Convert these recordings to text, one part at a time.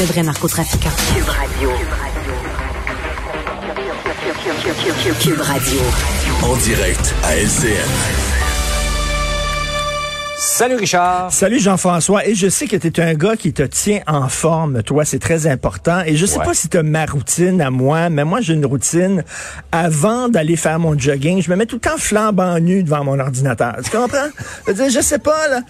De vrais narcotrafiquants. Cube Radio. Cube Radio. En direct à LCN. Salut Richard. Salut Jean-François. Et je sais que tu es un gars qui te tient en forme, toi, c'est très important. Et je sais Ouais. pas si tu as ma routine à moi, mais moi j'ai une routine. Avant d'aller faire mon jogging, je me mets tout le temps flambant nu devant mon ordinateur. Tu comprends? Je, veux dire, je sais pas, là.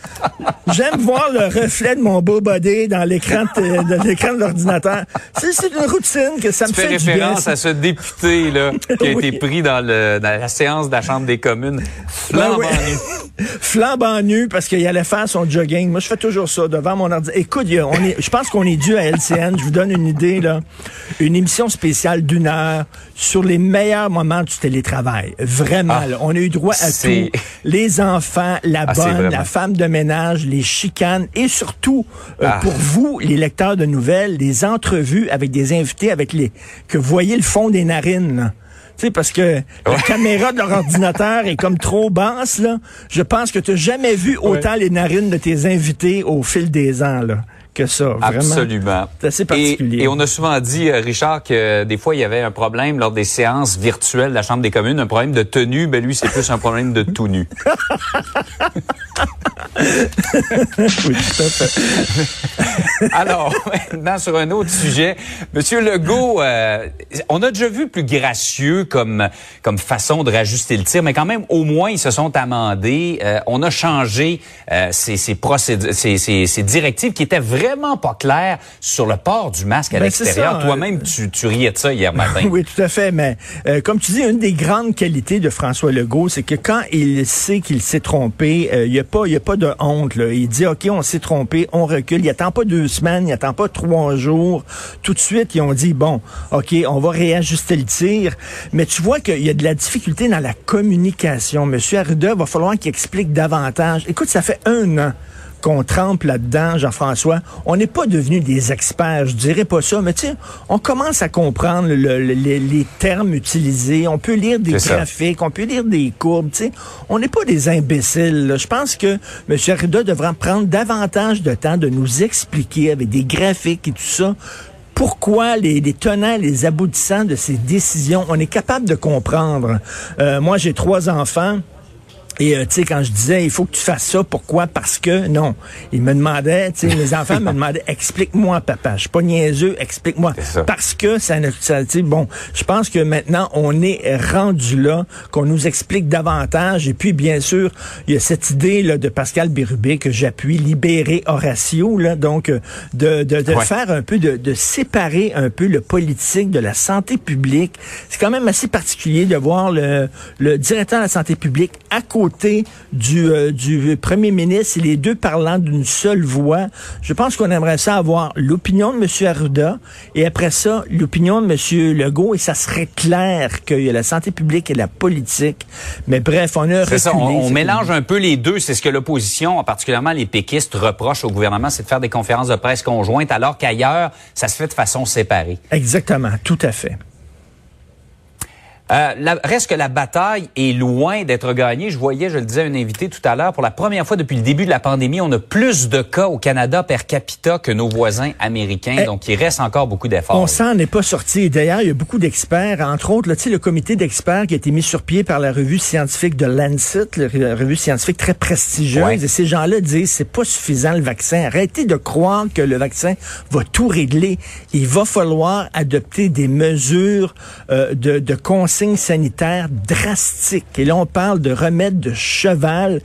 J'aime voir le reflet de mon beau body dans l'écran de, de l'écran de l'ordinateur. C'est, une routine que ça Tu me fait du bien. référence à ce député là, qui a Oui. été pris dans, le, dans la séance de la Chambre des communes. Flambant Ben oui. nu. flambant nu parce qu'il allait faire son jogging. Moi, je fais toujours ça devant mon ordi. Écoute, il on est, je pense qu'on est dû à LCN. Je vous donne une idée, là. Une émission spéciale d'une heure sur les meilleurs moments du télétravail. Vraiment, Ah, là. On a eu droit à tout. Les enfants, la Ah, bonne, la femme de ménage, les chicanes et surtout, euh, Ah. pour vous, les lecteurs de nouvelles, les entrevues avec des invités avec les, que vous voyez le fond des narines, là. Tu sais, parce que la caméra de leur ordinateur est comme trop basse, là. Je pense que tu n'as jamais vu autant les narines de tes invités au fil des ans, là, que ça. Vraiment. Absolument. C'est assez particulier. Et, et on a souvent dit, euh, Richard, que des fois, il y avait un problème lors des séances virtuelles de la Chambre des communes, un problème de tenue. Ben lui, c'est plus un problème de tout nu. Oui, tout à fait. Alors, maintenant, sur un autre sujet, Monsieur Legault, euh, on a déjà vu plus gracieux comme, comme façon de rajuster le tir, mais quand même, au moins, ils se sont amendés. Euh, on a changé euh, ces, ces, procéd- ces, ces, ces directives qui étaient vraiment pas claires sur le port du masque à Ben, l'extérieur. Toi-même, tu, tu riais de ça hier matin. Oui, tout à fait. Mais euh, comme tu dis, une des grandes qualités de François Legault, c'est que quand il sait qu'il s'est trompé, euh, il n'y a pas, il y a pas de honte. Là. Il dit, ok, on s'est trompé, on recule. Il attend pas deux semaines, il attend pas trois jours. Tout de suite, ils ont dit, bon, ok, on va réajuster le tir. Mais tu vois qu'il y a de la difficulté dans la communication. Monsieur Arruda, va falloir qu'il explique davantage. Écoute, ça fait un an qu'on trempe là-dedans, Jean-François. On n'est pas devenus des experts, je dirais pas ça, mais tu sais, on commence à comprendre le- le- les, les termes utilisés. On peut lire des ça. graphiques, on peut lire des courbes, tu sais. On n'est pas des imbéciles. là. Je pense que M. Arruda devra prendre davantage de temps de nous expliquer avec des graphiques et tout ça pourquoi les, les tenants, les aboutissants de ces décisions, on est capable de comprendre. Euh, moi, j'ai trois enfants. Et euh, tu sais, quand je disais, il faut que tu fasses ça, pourquoi? Parce que, non. Ils me demandaient, tu sais, mes enfants me demandaient, explique-moi, papa. Je suis pas niaiseux, explique-moi. Parce que ça ne, ça, tu sais, bon, je pense que maintenant, on est rendu là, qu'on nous explique davantage. Et puis, bien sûr, il y a cette idée, là, de Pascal Bérubé que j'appuie, libérer Horatio, là, donc, euh, de, de, de Ouais. faire un peu, de, de séparer un peu le politique de la santé publique. C'est quand même assez particulier de voir le, le directeur de la santé publique à côté du, euh, du premier ministre et les deux parlant d'une seule voix. Je pense qu'on aimerait ça avoir l'opinion de M. Arruda et après ça, l'opinion de M. Legault et ça serait clair qu'il y a la santé publique et la politique. Mais bref, on a C'est ça, reculé. on, mélange un peu les deux. C'est ce que l'opposition, particulièrement les péquistes, reprochent au gouvernement, c'est de faire des conférences de presse conjointes, alors qu'ailleurs, ça se fait de façon séparée. Exactement, tout à fait. Euh, la- reste que la bataille est loin d'être gagnée. Je voyais, je le disais à un invité tout à l'heure, pour la première fois depuis le début de la pandémie, on a plus de cas au Canada per capita que nos voisins américains. Eh, donc, il reste encore beaucoup d'efforts. On s'en est pas sorti. D'ailleurs, il y a beaucoup d'experts, entre autres, là, le comité d'experts qui a été mis sur pied par la revue scientifique de Lancet, la re- revue scientifique très prestigieuse. Ouais. Et ces gens-là disent, c'est pas suffisant le vaccin. Arrêtez de croire que le vaccin va tout régler. Il va falloir adopter des mesures euh, de, de consignes sanitaires drastiques. Et là, on parle de remèdes de cheval.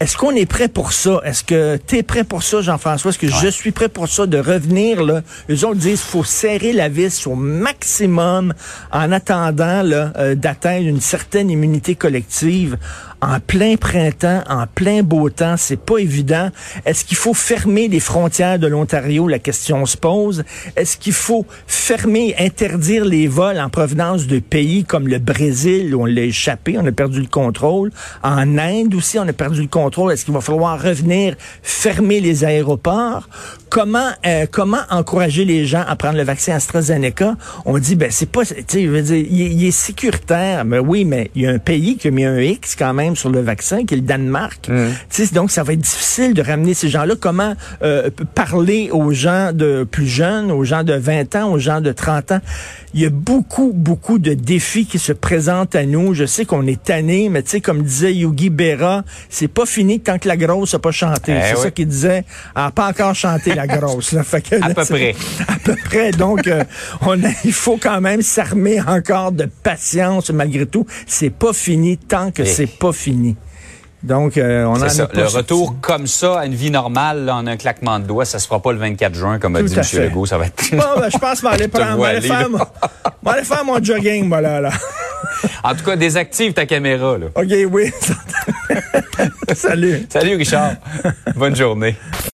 Est-ce qu'on est prêt pour ça? Est-ce que tu es prêt pour ça, Jean-François? Est-ce que je suis prêt pour ça, de revenir? Là? Eux autres disent qu'il faut serrer la vis au maximum en attendant euh, d'atteindre une certaine immunité collective. en plein printemps, en plein beau temps. C'est pas évident. Est-ce qu'il faut fermer les frontières de l'Ontario? La question se pose. Est-ce qu'il faut fermer, interdire les vols en provenance de pays comme le Brésil, où on l'a échappé, on a perdu le contrôle? En Inde aussi, on a perdu le contrôle. Est-ce qu'il va falloir revenir fermer les aéroports? Comment, euh, comment encourager les gens à prendre le vaccin AstraZeneca? On dit, ben, c'est pas, tu sais, je veux dire, il, est- il est sécuritaire. Mais oui, mais il y a un pays qui a mis un X quand même sur le vaccin, qui est le Danemark. Tu sais, donc, ça va être difficile de ramener ces gens-là. Comment euh, parler aux gens de plus jeunes, aux gens de 20 ans, aux gens de 30 ans? Il y a beaucoup, beaucoup de défis qui se présentent à nous. Je sais qu'on est tanné, mais tu sais, comme disait Yogi Berra, c'est pas fini tant que la grosse a pas chanté. Eh c'est oui. ça qu'il disait. Elle n'a pas encore chanté, la grosse. Là. Fait que, À peu près. À peu près. Donc, euh, on a, il faut quand même s'armer encore de patience malgré tout. C'est pas fini tant que Eh. c'est pas fini. Donc, euh, on a ça. Le retour comme ça à une vie normale, là, en un claquement de doigts, ça se fera pas le 24 juin, comme a dit M. Legault. Ça va être. Bon, ben, je pense m'aller prendre, aller, faire, m'aller faire mon jogging, moi, là, là. en tout cas, désactive ta caméra. Là. OK, oui. Salut. Salut, Richard. Bonne journée.